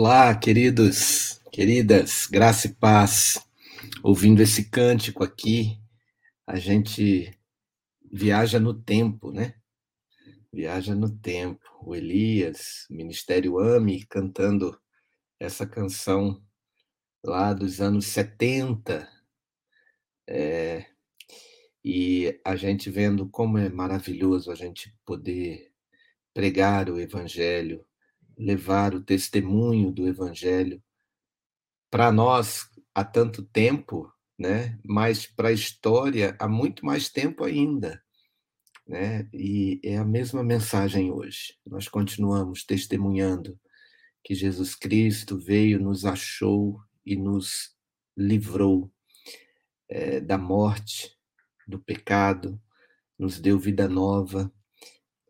Olá, queridos, queridas, graça e paz. Ouvindo esse cântico aqui, a gente viaja no tempo, né? Viaja no tempo. O Elias, Ministério Ame, cantando essa canção lá dos anos 70. É, e a gente vendo como é maravilhoso a gente poder pregar o Evangelho levar o testemunho do Evangelho para nós há tanto tempo, né? mas para a história há muito mais tempo ainda. Né? E é a mesma mensagem hoje. Nós continuamos testemunhando que Jesus Cristo veio, nos achou e nos livrou é, da morte, do pecado, nos deu vida nova,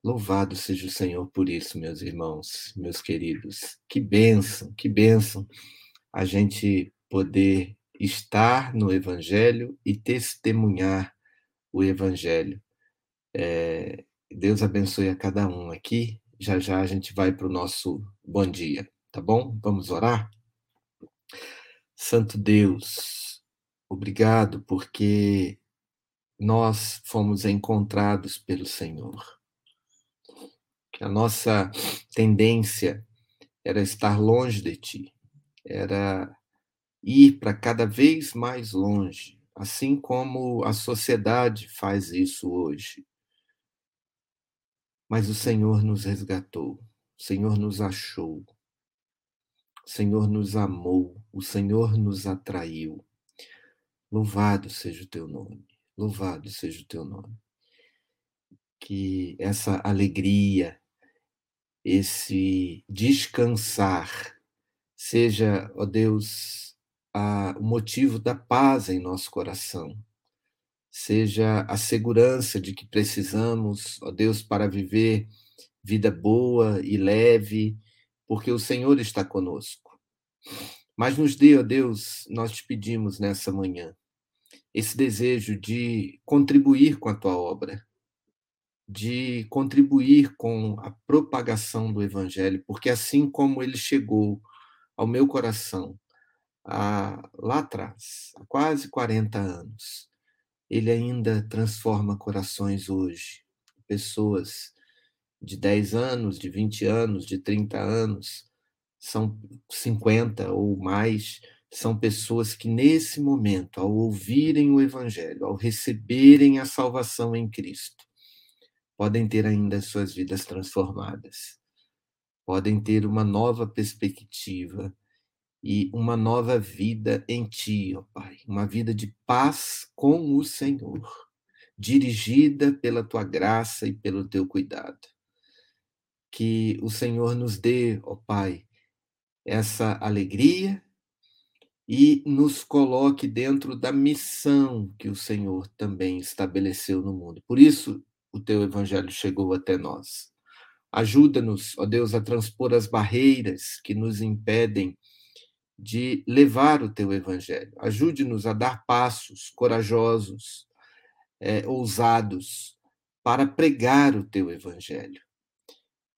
Louvado seja o Senhor por isso, meus irmãos, meus queridos. Que bênção, que bênção a gente poder estar no Evangelho e testemunhar o Evangelho. É, Deus abençoe a cada um aqui. Já já a gente vai para o nosso bom dia, tá bom? Vamos orar? Santo Deus, obrigado porque nós fomos encontrados pelo Senhor a nossa tendência era estar longe de ti, era ir para cada vez mais longe, assim como a sociedade faz isso hoje. Mas o Senhor nos resgatou, o Senhor nos achou, o Senhor nos amou, o Senhor nos atraiu. Louvado seja o teu nome, louvado seja o teu nome. Que essa alegria, esse descansar, seja, ó Deus, a, o motivo da paz em nosso coração, seja a segurança de que precisamos, ó Deus, para viver vida boa e leve, porque o Senhor está conosco. Mas nos dê, ó Deus, nós te pedimos nessa manhã, esse desejo de contribuir com a tua obra, de contribuir com a propagação do Evangelho, porque assim como ele chegou ao meu coração há, lá atrás, há quase 40 anos, ele ainda transforma corações hoje. Pessoas de 10 anos, de 20 anos, de 30 anos, são 50 ou mais, são pessoas que nesse momento, ao ouvirem o Evangelho, ao receberem a salvação em Cristo, podem ter ainda suas vidas transformadas, podem ter uma nova perspectiva e uma nova vida em Ti, ó Pai, uma vida de paz com o Senhor, dirigida pela Tua graça e pelo Teu cuidado. Que o Senhor nos dê, ó Pai, essa alegria e nos coloque dentro da missão que o Senhor também estabeleceu no mundo. Por isso, o teu evangelho chegou até nós. Ajuda-nos, ó Deus, a transpor as barreiras que nos impedem de levar o teu evangelho. Ajude-nos a dar passos corajosos, é, ousados, para pregar o teu evangelho.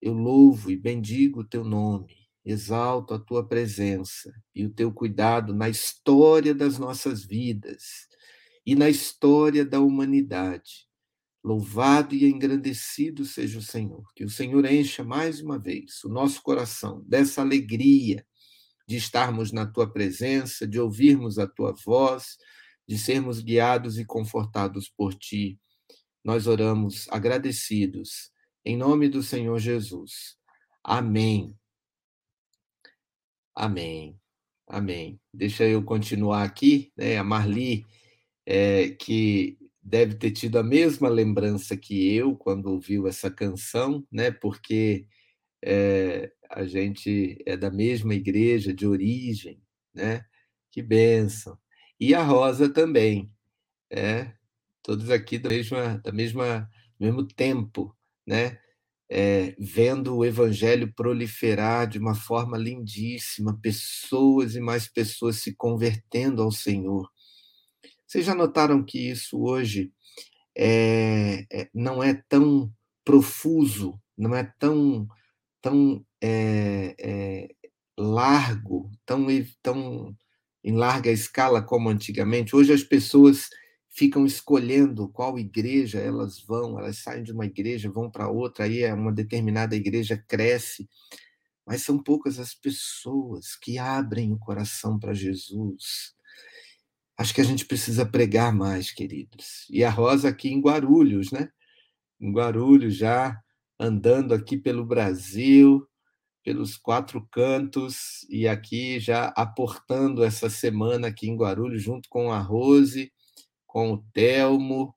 Eu louvo e bendigo o teu nome exalto a tua presença e o teu cuidado na história das nossas vidas e na história da humanidade. Louvado e engrandecido seja o Senhor. Que o Senhor encha mais uma vez o nosso coração dessa alegria de estarmos na tua presença, de ouvirmos a tua voz, de sermos guiados e confortados por ti. Nós oramos agradecidos em nome do Senhor Jesus. Amém. Amém. Amém. Deixa eu continuar aqui, né? A Marli, é, que deve ter tido a mesma lembrança que eu quando ouviu essa canção, né? Porque é, a gente é da mesma igreja de origem, né? Que bênção. E a Rosa também, é, todos aqui da mesma, da mesma, mesmo tempo, né? é, vendo o evangelho proliferar de uma forma lindíssima, pessoas e mais pessoas se convertendo ao Senhor. Vocês já notaram que isso hoje é, é, não é tão profuso, não é tão, tão é, largo, tão, tão em larga escala como antigamente? Hoje as pessoas ficam escolhendo qual igreja elas vão, elas saem de uma igreja, vão para outra, aí é uma determinada igreja cresce, mas são poucas as pessoas que abrem o coração para Jesus. Acho que a gente precisa pregar mais, queridos. E a Rosa aqui em Guarulhos, né? Em Guarulhos, já andando aqui pelo Brasil, pelos quatro cantos, e aqui já aportando essa semana aqui em Guarulhos, junto com a Rose com o Telmo,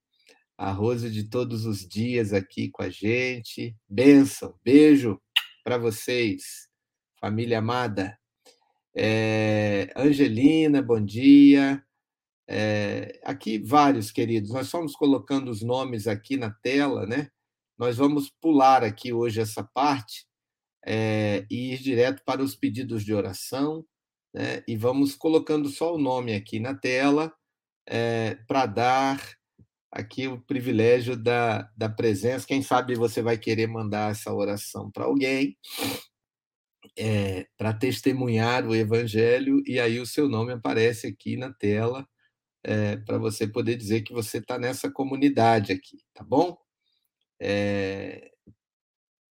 a Rose de todos os dias aqui com a gente. Benção, beijo para vocês, família amada. É, Angelina, bom dia. É, aqui vários queridos, nós fomos colocando os nomes aqui na tela, né? Nós vamos pular aqui hoje essa parte é, e ir direto para os pedidos de oração, né? E vamos colocando só o nome aqui na tela é, para dar aqui o privilégio da, da presença. Quem sabe você vai querer mandar essa oração para alguém, é, para testemunhar o Evangelho, e aí o seu nome aparece aqui na tela, é, para você poder dizer que você está nessa comunidade aqui, tá bom? É,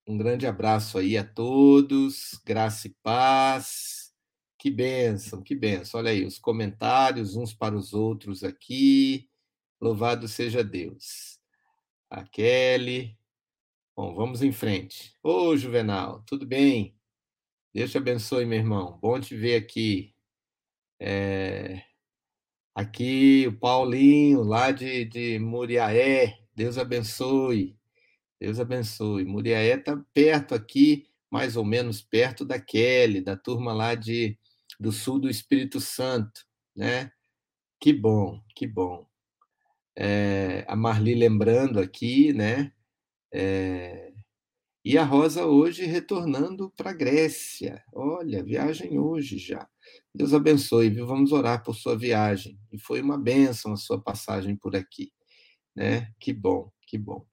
Um grande abraço aí a todos, graça e paz. Que bênção, que bênção. Olha aí os comentários uns para os outros aqui. Louvado seja Deus. A Kelly. Bom, vamos em frente. Ô, Juvenal, tudo bem? Deus te abençoe, meu irmão. Bom te ver aqui. É... Aqui, o Paulinho, lá de, de Muriaé. Deus abençoe. Deus abençoe. Muriaé está perto aqui, mais ou menos perto da Kelly, da turma lá de, do sul do Espírito Santo, né? Que bom, que bom. É, a Marli lembrando aqui, né? É, e a Rosa hoje retornando para a Grécia. Olha, viagem hoje já. Deus abençoe, viu? Vamos orar por sua viagem. E foi uma bênção a sua passagem por aqui, né? Que bom, que bom.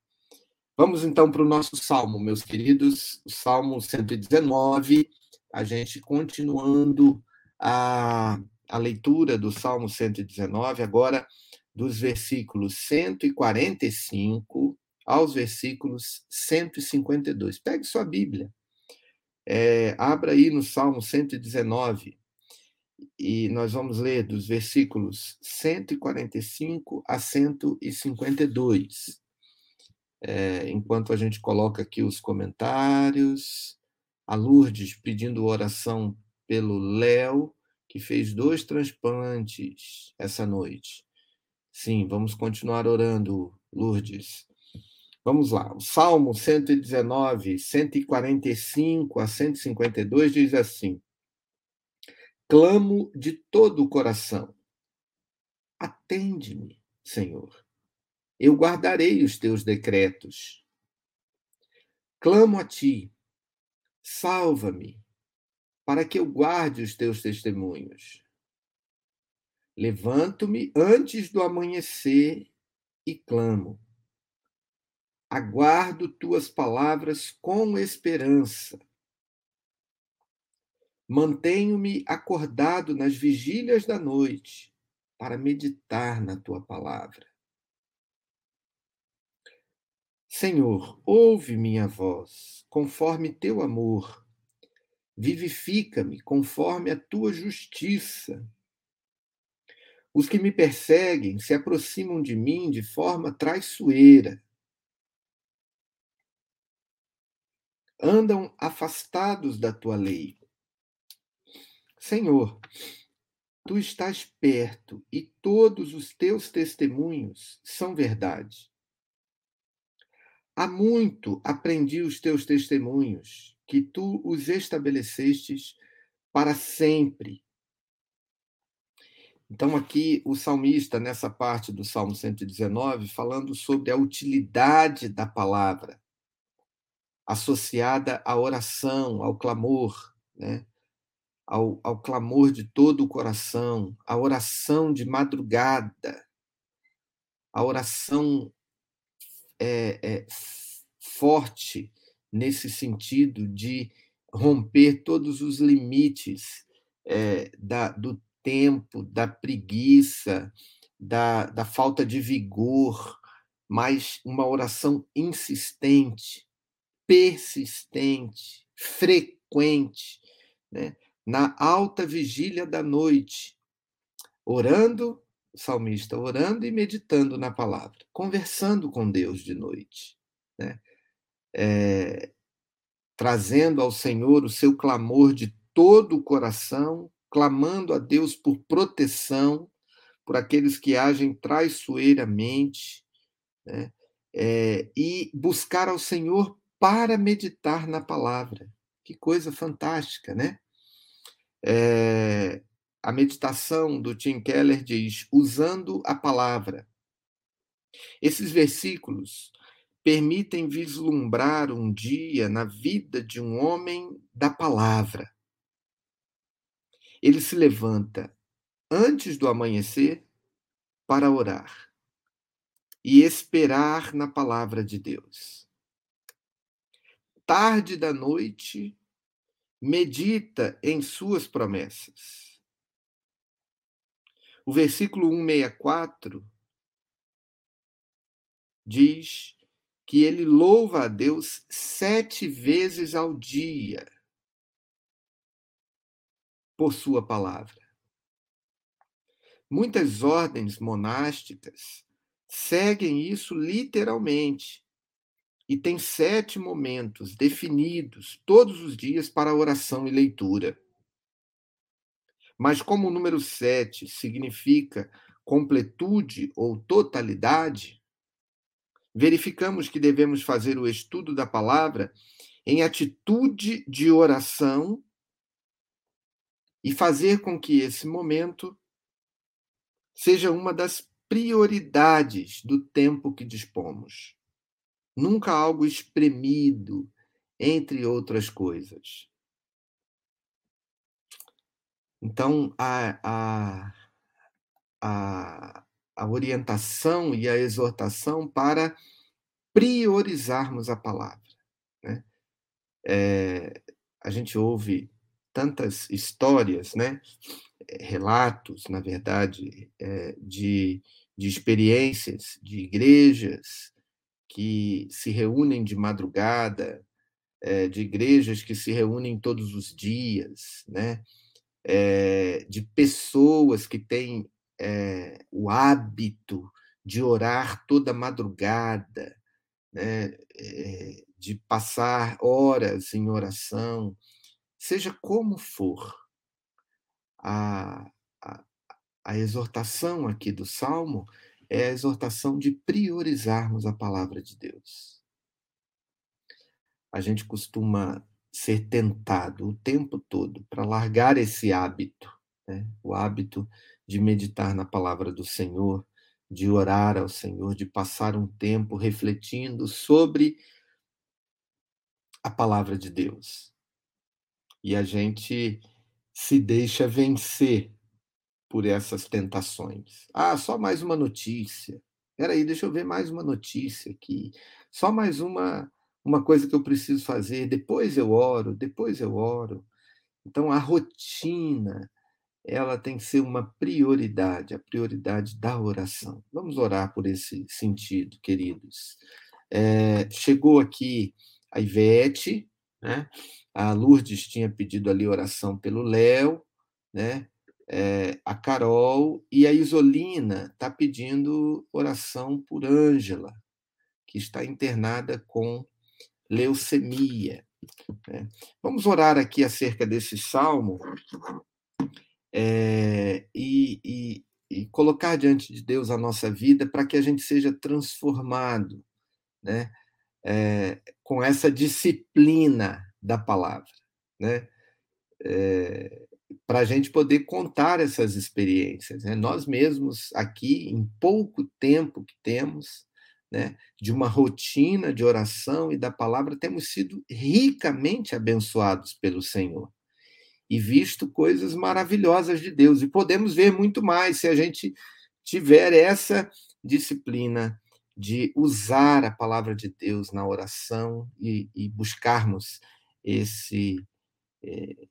Vamos então para o nosso salmo, meus queridos, o Salmo 119, a gente continuando a, a leitura do Salmo 119, agora dos versículos 145 aos versículos 152. Pegue sua Bíblia, é, abra aí no Salmo 119 e nós vamos ler dos versículos 145 a 152 é, enquanto a gente coloca aqui os comentários. A Lourdes pedindo oração pelo Léo, que fez dois transplantes essa noite. Sim, vamos continuar orando, Lourdes. Vamos lá. O Salmo 119, 145 a 152 diz assim: Clamo de todo o coração. Atende-me, Senhor eu guardarei os teus decretos. Clamo a ti, salva-me, para que eu guarde os teus testemunhos. Levanto-me antes do amanhecer e clamo. Aguardo tuas palavras com esperança. Mantenho-me acordado nas vigílias da noite para meditar na tua palavra. Senhor, ouve minha voz, conforme teu amor. Vivifica-me conforme a tua justiça. Os que me perseguem se aproximam de mim de forma traiçoeira. Andam afastados da tua lei. Senhor, tu estás perto e todos os teus testemunhos são verdade. Há muito aprendi os teus testemunhos, que tu os estabelecestes para sempre. Então, aqui o salmista, nessa parte do Salmo 119, falando sobre a utilidade da palavra, associada à oração, ao clamor, né? Ao, ao clamor de todo o coração, a oração de madrugada, a oração é, é, forte nesse sentido de romper todos os limites é, da, do tempo, da preguiça, da, da falta de vigor, mas uma oração insistente, persistente, frequente, né? Na alta vigília da noite, orando o salmista orando e meditando na palavra, conversando com Deus de noite, né? É, trazendo ao Senhor o seu clamor de todo o coração, clamando a Deus por proteção, por aqueles que agem traiçoeiramente, né? é, e buscar ao Senhor para meditar na palavra. Que coisa fantástica, né? É, a meditação do Tim Keller diz: usando a palavra. Esses versículos permitem vislumbrar um dia na vida de um homem da palavra. Ele se levanta antes do amanhecer para orar e esperar na palavra de Deus. Tarde da noite, medita em suas promessas o versículo 164 diz que ele louva a Deus sete vezes ao dia por sua palavra. Muitas ordens monásticas seguem isso literalmente e têm sete momentos definidos todos os dias para oração e leitura. Mas como o número sete significa completude ou totalidade, verificamos que devemos fazer o estudo da palavra em atitude de oração e fazer com que esse momento seja uma das prioridades do tempo que dispomos. Nunca algo espremido, entre outras coisas. Então, a, a, a, a orientação e a exortação para priorizarmos a palavra. Né? É, a gente ouve tantas histórias, né? relatos, na verdade, é, de, de experiências de igrejas que se reúnem de madrugada, é, de igrejas que se reúnem todos os dias, né? É, de pessoas que têm é, o hábito de orar toda madrugada, né, de passar horas em oração, seja como for, a, a, a exortação aqui do Salmo é a exortação de priorizarmos a palavra de Deus. A gente costuma ser tentado o tempo todo para largar esse hábito, né? o hábito de meditar na palavra do Senhor, de orar ao Senhor, de passar um tempo refletindo sobre a palavra de Deus. E a gente se deixa vencer por essas tentações. Ah, só mais uma notícia. Peraí, deixa eu ver mais uma notícia aqui. Só mais uma, uma coisa que eu preciso fazer. Depois eu oro, depois eu oro. Então, a rotina, ela tem que ser uma prioridade, a prioridade da oração. Vamos orar por esse sentido, queridos. É, chegou aqui a Ivete, né? a Lourdes tinha pedido ali oração pelo Léo, né? É, a Carol e a Isolina está pedindo oração por Ângela, que está internada com leucemia. Né? Vamos orar aqui acerca desse salmo é, e, e, e, colocar diante de Deus a nossa vida para que a gente seja transformado né, é, com essa disciplina da palavra, né? É, para a gente poder contar essas experiências. Né? Nós mesmos, aqui, em pouco tempo que temos, né, de uma rotina de oração e da palavra, temos sido ricamente abençoados pelo Senhor e visto coisas maravilhosas de Deus. E podemos ver muito mais se a gente tiver essa disciplina de usar a palavra de Deus na oração e, e buscarmos esse é,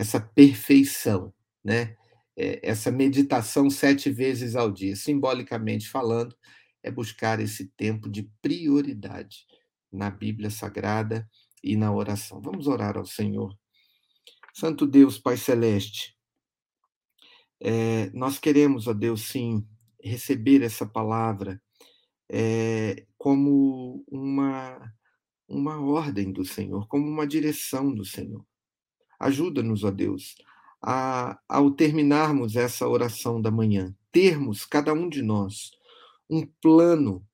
essa perfeição, né? É, essa meditação sete vezes ao dia, simbolicamente falando, é buscar esse tempo de prioridade na Bíblia Sagrada e na oração. Vamos orar ao Senhor Santo Deus, Pai Celeste, é, nós queremos, ó Deus, sim, receber essa palavra é, como uma, uma ordem do Senhor, como uma direção do Senhor. Ajuda-nos, ó Deus, a, ao terminarmos essa oração da manhã, termos, cada um de nós, um plano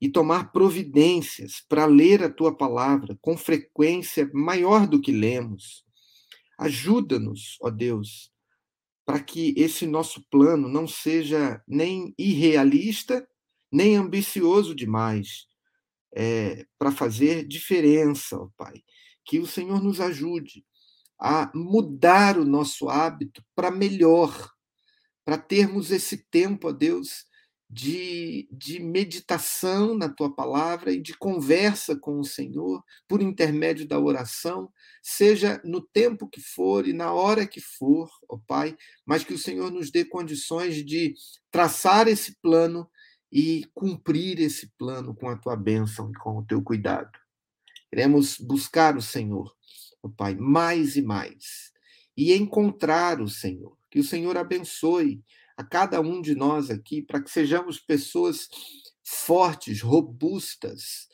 e tomar providências para ler a tua palavra com frequência maior do que lemos Ajuda-nos, ó Deus, para que esse nosso plano não seja nem irrealista, nem ambicioso demais, é, para fazer diferença, ó Pai. Que o Senhor nos ajude a mudar o nosso hábito para melhor, para termos esse tempo, ó Deus, de, de meditação na tua palavra e de conversa com o Senhor por intermédio da oração, seja no tempo que for e na hora que for, ó Pai, mas que o Senhor nos dê condições de traçar esse plano e cumprir esse plano com a tua bênção e com o teu cuidado. Queremos buscar o Senhor, ó Pai, mais e mais, e encontrar o Senhor. Que o Senhor abençoe a cada um de nós aqui, para que sejamos pessoas fortes, robustas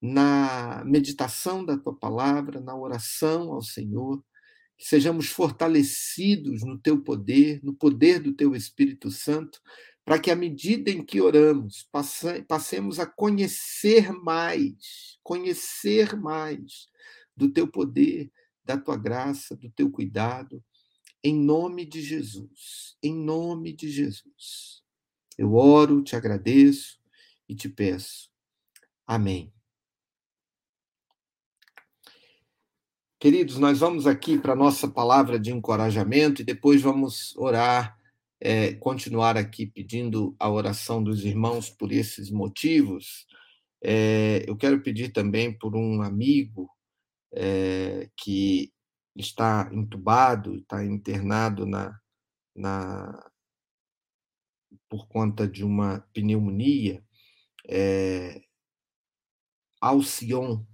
na meditação da tua palavra, na oração ao Senhor, que sejamos fortalecidos no teu poder, no poder do teu Espírito Santo, para que à medida em que oramos, passemos a conhecer mais, conhecer mais do teu poder, da tua graça, do teu cuidado, em nome de Jesus, em nome de Jesus. Eu oro, te agradeço e te peço. Amém. Queridos, nós vamos aqui para a nossa palavra de encorajamento e depois vamos orar, é, continuar aqui pedindo a oração dos irmãos por esses motivos. É, eu quero pedir também por um amigo é, que está entubado, está internado na, na, por conta de uma pneumonia, é, Alcion,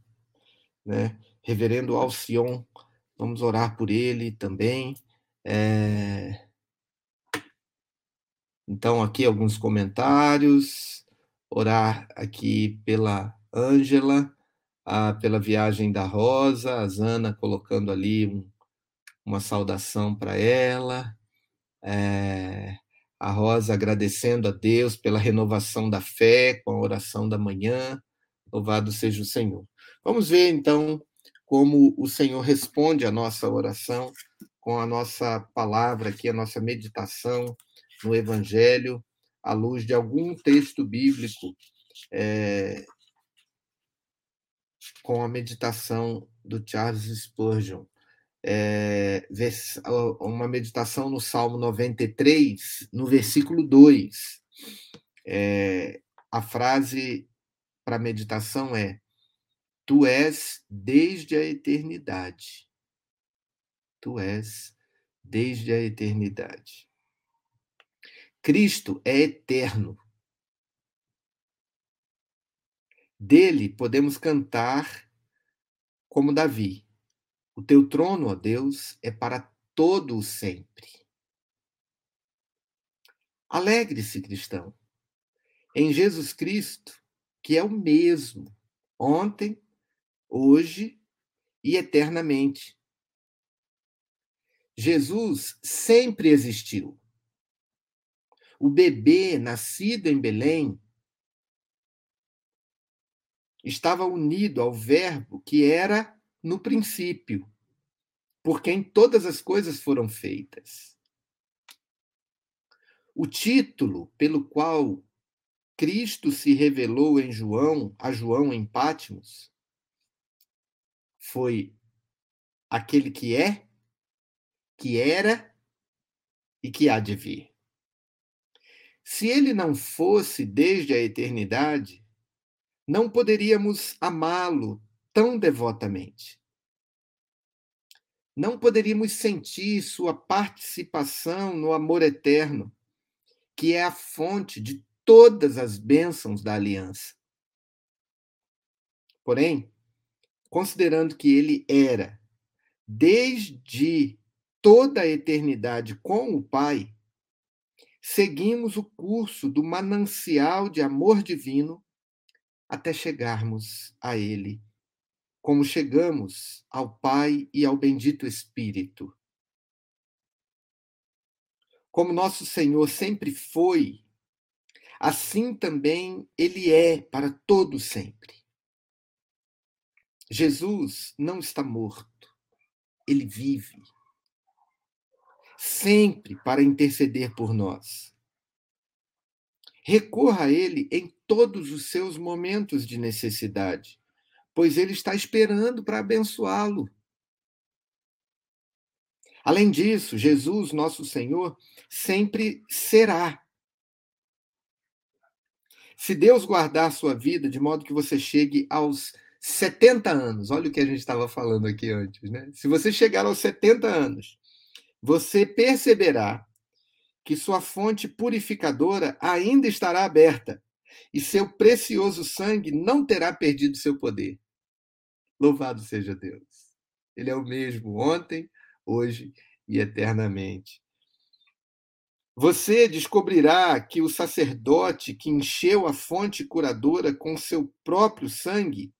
né? Reverendo Alcion, vamos orar por ele também. É... Então, aqui alguns comentários, orar aqui pela Ângela, a, pela viagem da Rosa, a Zana colocando ali um, uma saudação para ela, é, a Rosa agradecendo a Deus pela renovação da fé com a oração da manhã, louvado seja o Senhor. Vamos ver então como o Senhor responde a nossa oração com a nossa palavra aqui, a nossa meditação no Evangelho, à luz de algum texto bíblico é, com a meditação do Charles Spurgeon. É, uma meditação no Salmo 93, no versículo 2. É, a frase para meditação é: Tu és desde a eternidade. Tu és desde a eternidade. Cristo é eterno. Dele podemos cantar como Davi. O teu trono, ó Deus, é para todo o sempre. Alegre-se, cristão, em Jesus Cristo, que é o mesmo, ontem, hoje e eternamente. Jesus sempre existiu. O bebê nascido em Belém estava unido ao Verbo que era no princípio, por quem todas as coisas foram feitas. O título pelo qual Cristo se revelou em João, a João em Pátimos, foi aquele que é, que era e que há de vir. Se ele não fosse desde a eternidade, não poderíamos amá-lo tão devotamente. Não poderíamos sentir sua participação no amor eterno, que é a fonte de todas as bênçãos da aliança. Porém, considerando que ele era, desde toda a eternidade com o Pai, seguimos o curso do manancial de amor divino até chegarmos a Ele, como chegamos ao Pai e ao Bendito Espírito. Como nosso Senhor sempre foi, assim também Ele é para todo sempre. Jesus não está morto, ele vive, sempre para interceder por nós. Recorra a ele em todos os seus momentos de necessidade, pois ele está esperando para abençoá-lo. Além disso, Jesus, nosso Senhor, sempre será. Se Deus guardar sua vida de modo que você chegue aos 70 anos, olha o que a gente estava falando aqui antes, né? Se você chegar aos 70 anos, você perceberá que sua fonte purificadora ainda estará aberta e seu precioso sangue não terá perdido seu poder. Louvado seja Deus. Ele é o mesmo ontem, hoje e eternamente. Você descobrirá que o sacerdote que encheu a fonte curadora com seu próprio sangue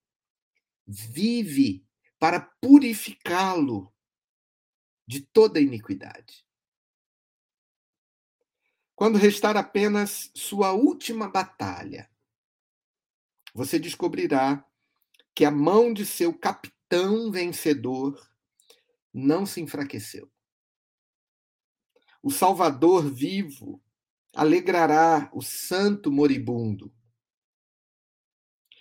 vive para purificá-lo de toda iniquidade. Quando restar apenas sua última batalha, você descobrirá que a mão de seu capitão vencedor não se enfraqueceu. O Salvador vivo alegrará o santo moribundo.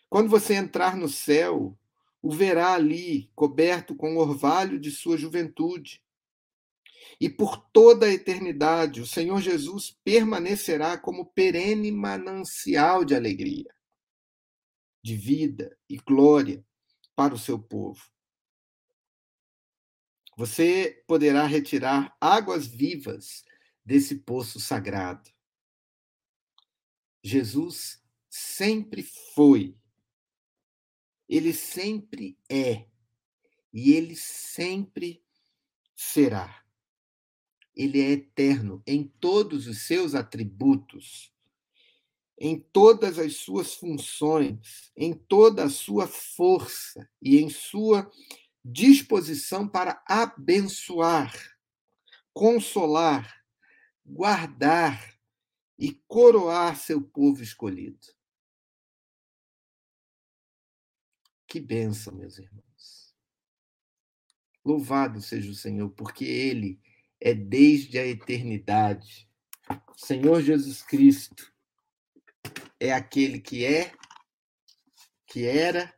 Quando você entrar no céu, o verá ali, coberto com o orvalho de sua juventude. E por toda a eternidade, o Senhor Jesus permanecerá como perene manancial de alegria, de vida e glória para o seu povo. Você poderá retirar águas vivas desse poço sagrado. Jesus sempre foi, ele sempre é e ele sempre será. Ele é eterno em todos os seus atributos, em todas as suas funções, em toda a sua força e em sua disposição para abençoar, consolar, guardar e coroar seu povo escolhido. Que bênção, meus irmãos. Louvado seja o Senhor, porque Ele é desde a eternidade. O Senhor Jesus Cristo é aquele que é, que era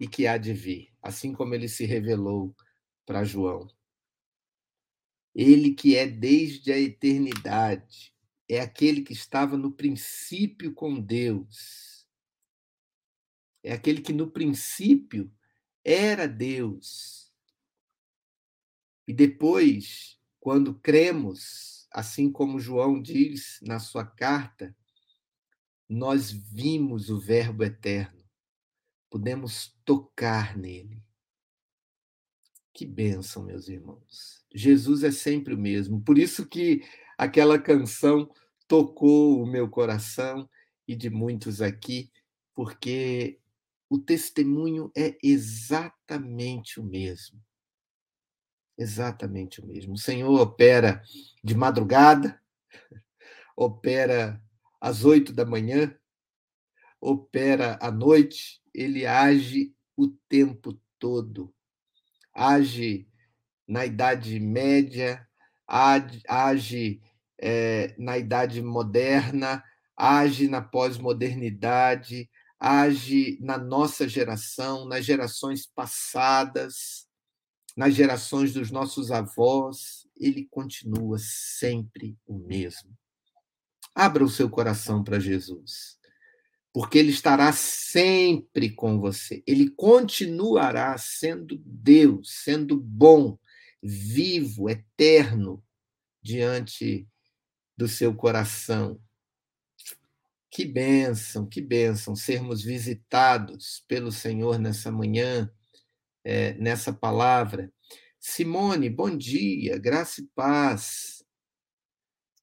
e que há de vir assim como ele se revelou para João. Ele que é desde a eternidade, é aquele que estava no princípio com Deus. É aquele que no princípio era Deus. E depois, quando cremos, assim como João diz na sua carta, nós vimos o Verbo eterno Podemos tocar nele. Que bênção, meus irmãos. Jesus é sempre o mesmo. Por isso que aquela canção tocou o meu coração e de muitos aqui, porque o testemunho é exatamente o mesmo. Exatamente o mesmo. O Senhor opera de madrugada, opera às oito da manhã, opera à noite, ele age o tempo todo. Age na Idade Média, age é, na Idade Moderna, age na pós-modernidade, age na nossa geração, nas gerações passadas, nas gerações dos nossos avós, ele continua sempre o mesmo. Abra o seu coração para Jesus porque ele estará sempre com você. Ele continuará sendo Deus, sendo bom, vivo, eterno diante do seu coração. Que bênção, que bênção sermos visitados pelo Senhor nessa manhã, é, nessa palavra. Simone, bom dia, graça e paz.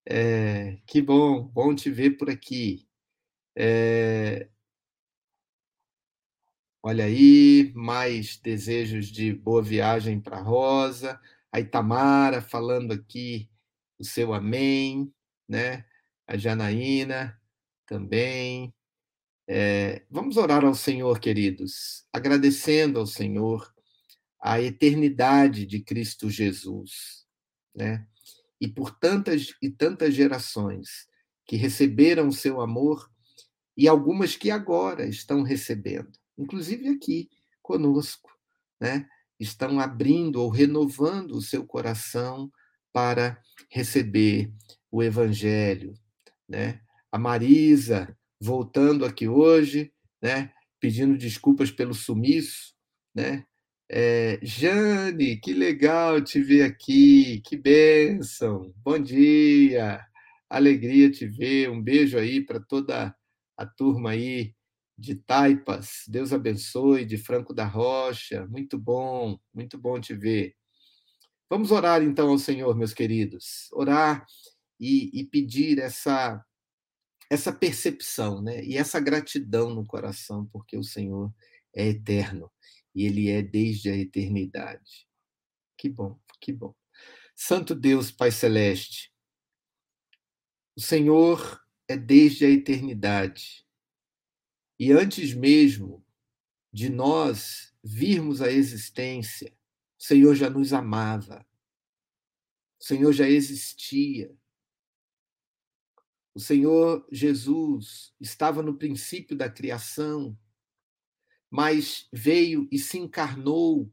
É, que bom, bom te ver por aqui. É... Olha aí, mais desejos de boa viagem para Rosa. A Itamara falando aqui o seu amém, né? A Janaína também. É... vamos orar ao Senhor, queridos, agradecendo ao Senhor a eternidade de Cristo Jesus, né? E por tantas e tantas gerações que receberam o seu amor e algumas que agora estão recebendo, inclusive aqui conosco, né? Estão abrindo ou renovando o seu coração para receber o evangelho, né? A Marisa voltando aqui hoje, né? Pedindo desculpas pelo sumiço, né? É, Jane, que legal te ver aqui, que bênção, bom dia, alegria te ver, um beijo aí para toda a turma aí de Taipas. Deus abençoe, de Franco da Rocha. Muito bom, muito bom te ver. Vamos orar então ao Senhor, meus queridos. Orar e, e pedir essa essa percepção, né? E essa gratidão no coração, porque o Senhor é eterno e ele é desde a eternidade. Que bom, que bom. Santo Deus, Pai celeste, o Senhor é desde a eternidade. E antes mesmo de nós virmos à existência, o Senhor já nos amava. O Senhor já existia. O Senhor Jesus estava no princípio da criação, mas veio e se encarnou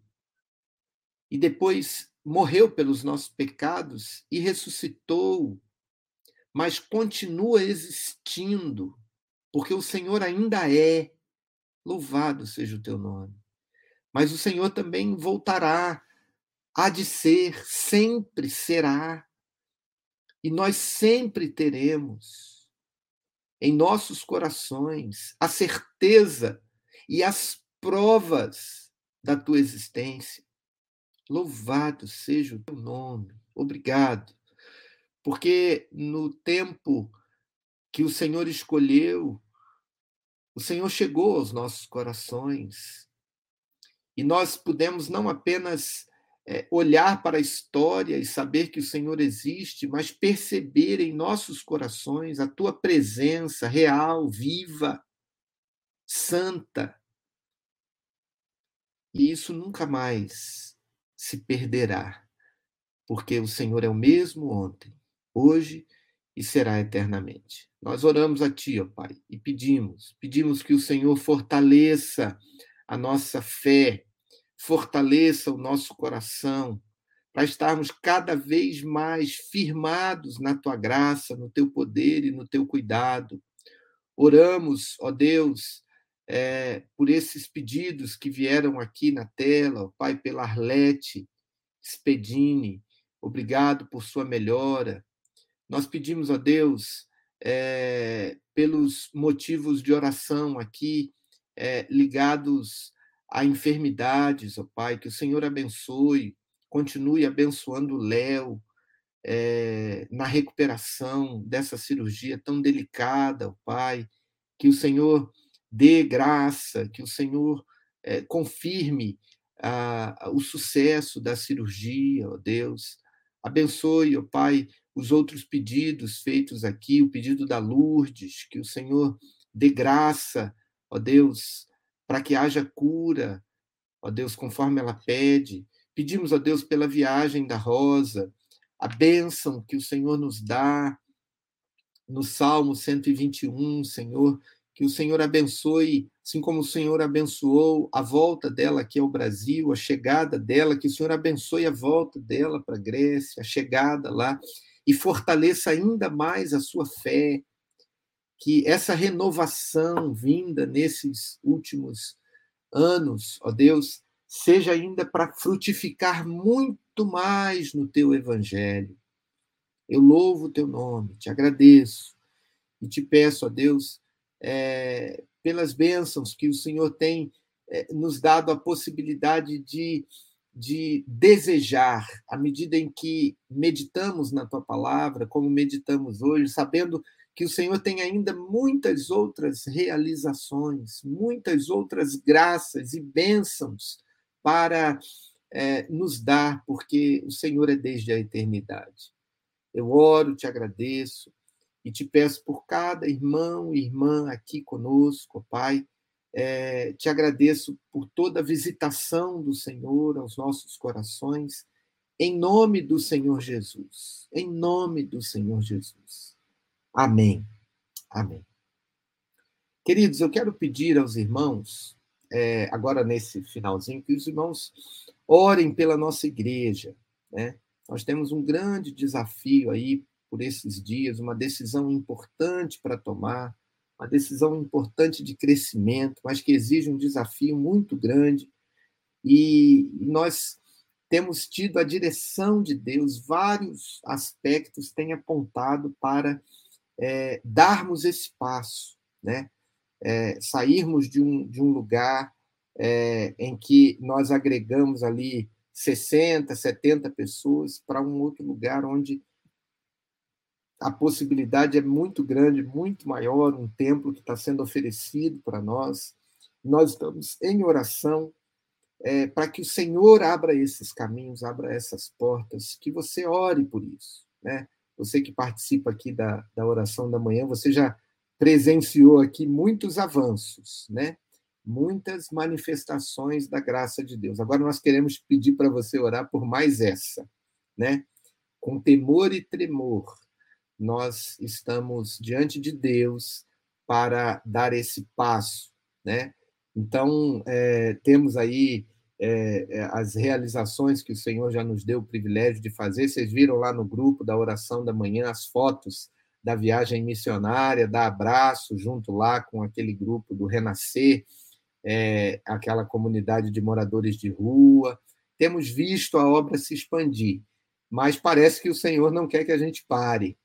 e depois morreu pelos nossos pecados e ressuscitou, mas continua existindo, porque o Senhor ainda é. Louvado seja o teu nome. Mas o Senhor também voltará, há de ser, sempre será. E nós sempre teremos em nossos corações a certeza e as provas da tua existência. Louvado seja o teu nome. Obrigado. Porque no tempo que o Senhor escolheu, o Senhor chegou aos nossos corações. E nós pudemos não apenas é, olhar para a história e saber que o Senhor existe, mas perceber em nossos corações a tua presença real, viva, santa. E isso nunca mais se perderá, porque o Senhor é o mesmo ontem, hoje e será eternamente. Nós oramos a Ti, ó Pai, e pedimos, pedimos que o Senhor fortaleça a nossa fé, fortaleça o nosso coração, para estarmos cada vez mais firmados na tua graça, no teu poder e no teu cuidado. Oramos, ó Deus, é, por esses pedidos que vieram aqui na tela, ó Pai, pela Arlete Spedini, obrigado por sua melhora. Nós pedimos a Deus é, pelos motivos de oração aqui é, ligados a enfermidades, ó Pai, que o Senhor abençoe, continue abençoando o Léo é, na recuperação dessa cirurgia tão delicada, ó Pai, que o Senhor dê graça, que o Senhor é, confirme o sucesso da cirurgia, ó Deus. Abençoe, ó Pai, os outros pedidos feitos aqui, o pedido da Lourdes, que o Senhor dê graça, ó Deus, para que haja cura, ó Deus, conforme ela pede. Pedimos, ó Deus, pela viagem da Rosa, a bênção que o Senhor nos dá no Salmo 121, Senhor, que o Senhor abençoe, assim como o Senhor abençoou a volta dela aqui ao Brasil, a chegada dela, que o Senhor abençoe a volta dela para a Grécia, a chegada lá, e fortaleça ainda mais a sua fé, que essa renovação vinda nesses últimos anos, ó Deus, seja ainda para frutificar muito mais no teu evangelho. Eu louvo o teu nome, te agradeço e te peço, ó Deus, é, pelas bênçãos que o Senhor tem é, nos dado a possibilidade de, de desejar, à medida em que meditamos na tua palavra, como meditamos hoje, sabendo que o Senhor tem ainda muitas outras realizações, muitas outras graças e bênçãos para é, nos dar, porque o Senhor é desde a eternidade. Eu oro, te agradeço e te peço por cada irmão e irmã aqui conosco, Pai. É, te agradeço por toda a visitação do Senhor aos nossos corações, em nome do Senhor Jesus. Em nome do Senhor Jesus. Amém. Amém. Queridos, eu quero pedir aos irmãos, é, agora nesse finalzinho, que os irmãos orem pela nossa igreja. Né? Nós temos um grande desafio aí por esses dias, uma decisão importante para tomar, uma decisão importante de crescimento, mas que exige um desafio muito grande. E nós temos tido a direção de Deus, vários aspectos têm apontado para é, darmos esse passo né? É, sairmos de um, de um lugar é, em que nós agregamos ali 60, 70 pessoas para um outro lugar onde a possibilidade é muito grande, muito maior, um templo que está sendo oferecido para nós. Nós estamos em oração é, para que o Senhor abra esses caminhos, abra essas portas, que você ore por isso. Né? Você que participa aqui da, da oração da manhã, você já presenciou aqui muitos avanços, né? muitas manifestações da graça de Deus. Agora nós queremos pedir para você orar por mais essa, né? Com temor e tremor, nós estamos diante de Deus para dar esse passo, né? Então, é, temos aí é, é, as realizações que o Senhor já nos deu o privilégio de fazer. Vocês viram lá no grupo da oração da manhã as fotos da viagem missionária, da abraço, junto lá com aquele grupo do Renascer, é, aquela comunidade de moradores de rua. Temos visto a obra se expandir, mas parece que o Senhor não quer que a gente pare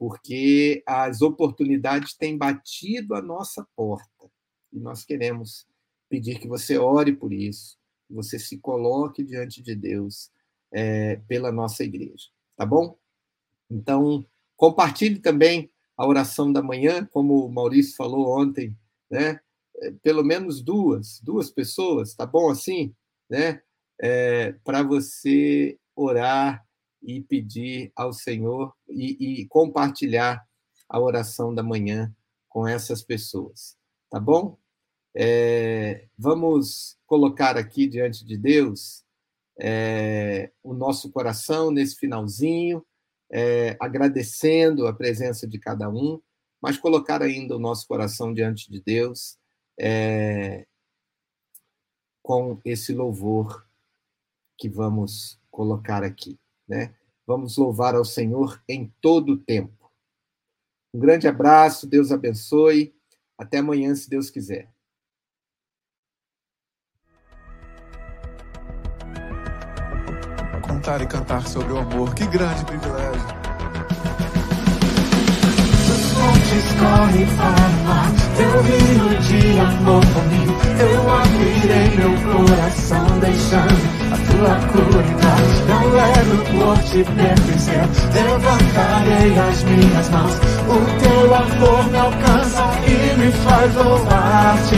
porque as oportunidades têm batido a nossa porta e nós queremos pedir que você ore por isso, você se coloque diante de Deus é, pela nossa igreja, tá bom? Então, compartilhe também a oração da manhã, como o Maurício falou ontem, né? É, pelo menos duas, duas pessoas, tá bom assim, né? É, para você orar e pedir ao Senhor e, e compartilhar a oração da manhã com essas pessoas, tá bom? É, vamos colocar aqui diante de Deus é, o nosso coração nesse finalzinho, é, agradecendo a presença de cada um, mas colocar ainda o nosso coração diante de Deus é, com esse louvor que vamos colocar aqui né? Vamos louvar ao Senhor em todo o tempo. Um grande abraço, Deus abençoe. Até amanhã, se Deus quiser. Contar e cantar sobre o amor, que grande privilégio. Os montes correm para teu rio de amor mim. Eu abrirei meu coração, deixando a tua cura não levo por te pertencer. Levantarei as minhas mãos, o teu amor me alcança e me faz louvar-te.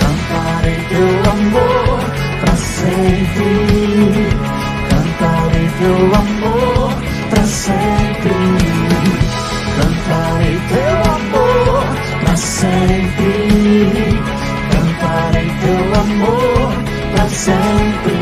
Cantarei teu amor para sempre. Teu amor para sempre. Cantarei teu amor para sempre. Cantarei teu amor para sempre.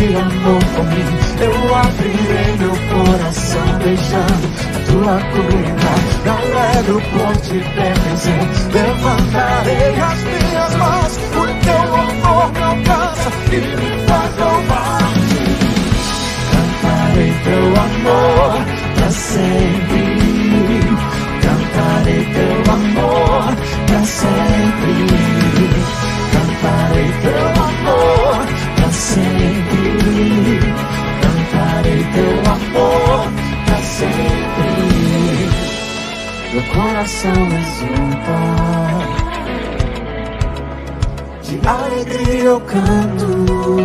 De amor por mim Eu abrirei meu coração beijando a tua cura Não levo por te pertencer Levantarei as minhas mãos O teu amor me alcança e me faz louvar. Cantarei teu amor para sempre. Cantarei teu amor para sempre. Cantarei teu. Cantarei teu amor para sempre. Meu coração exulta. De alegria eu canto.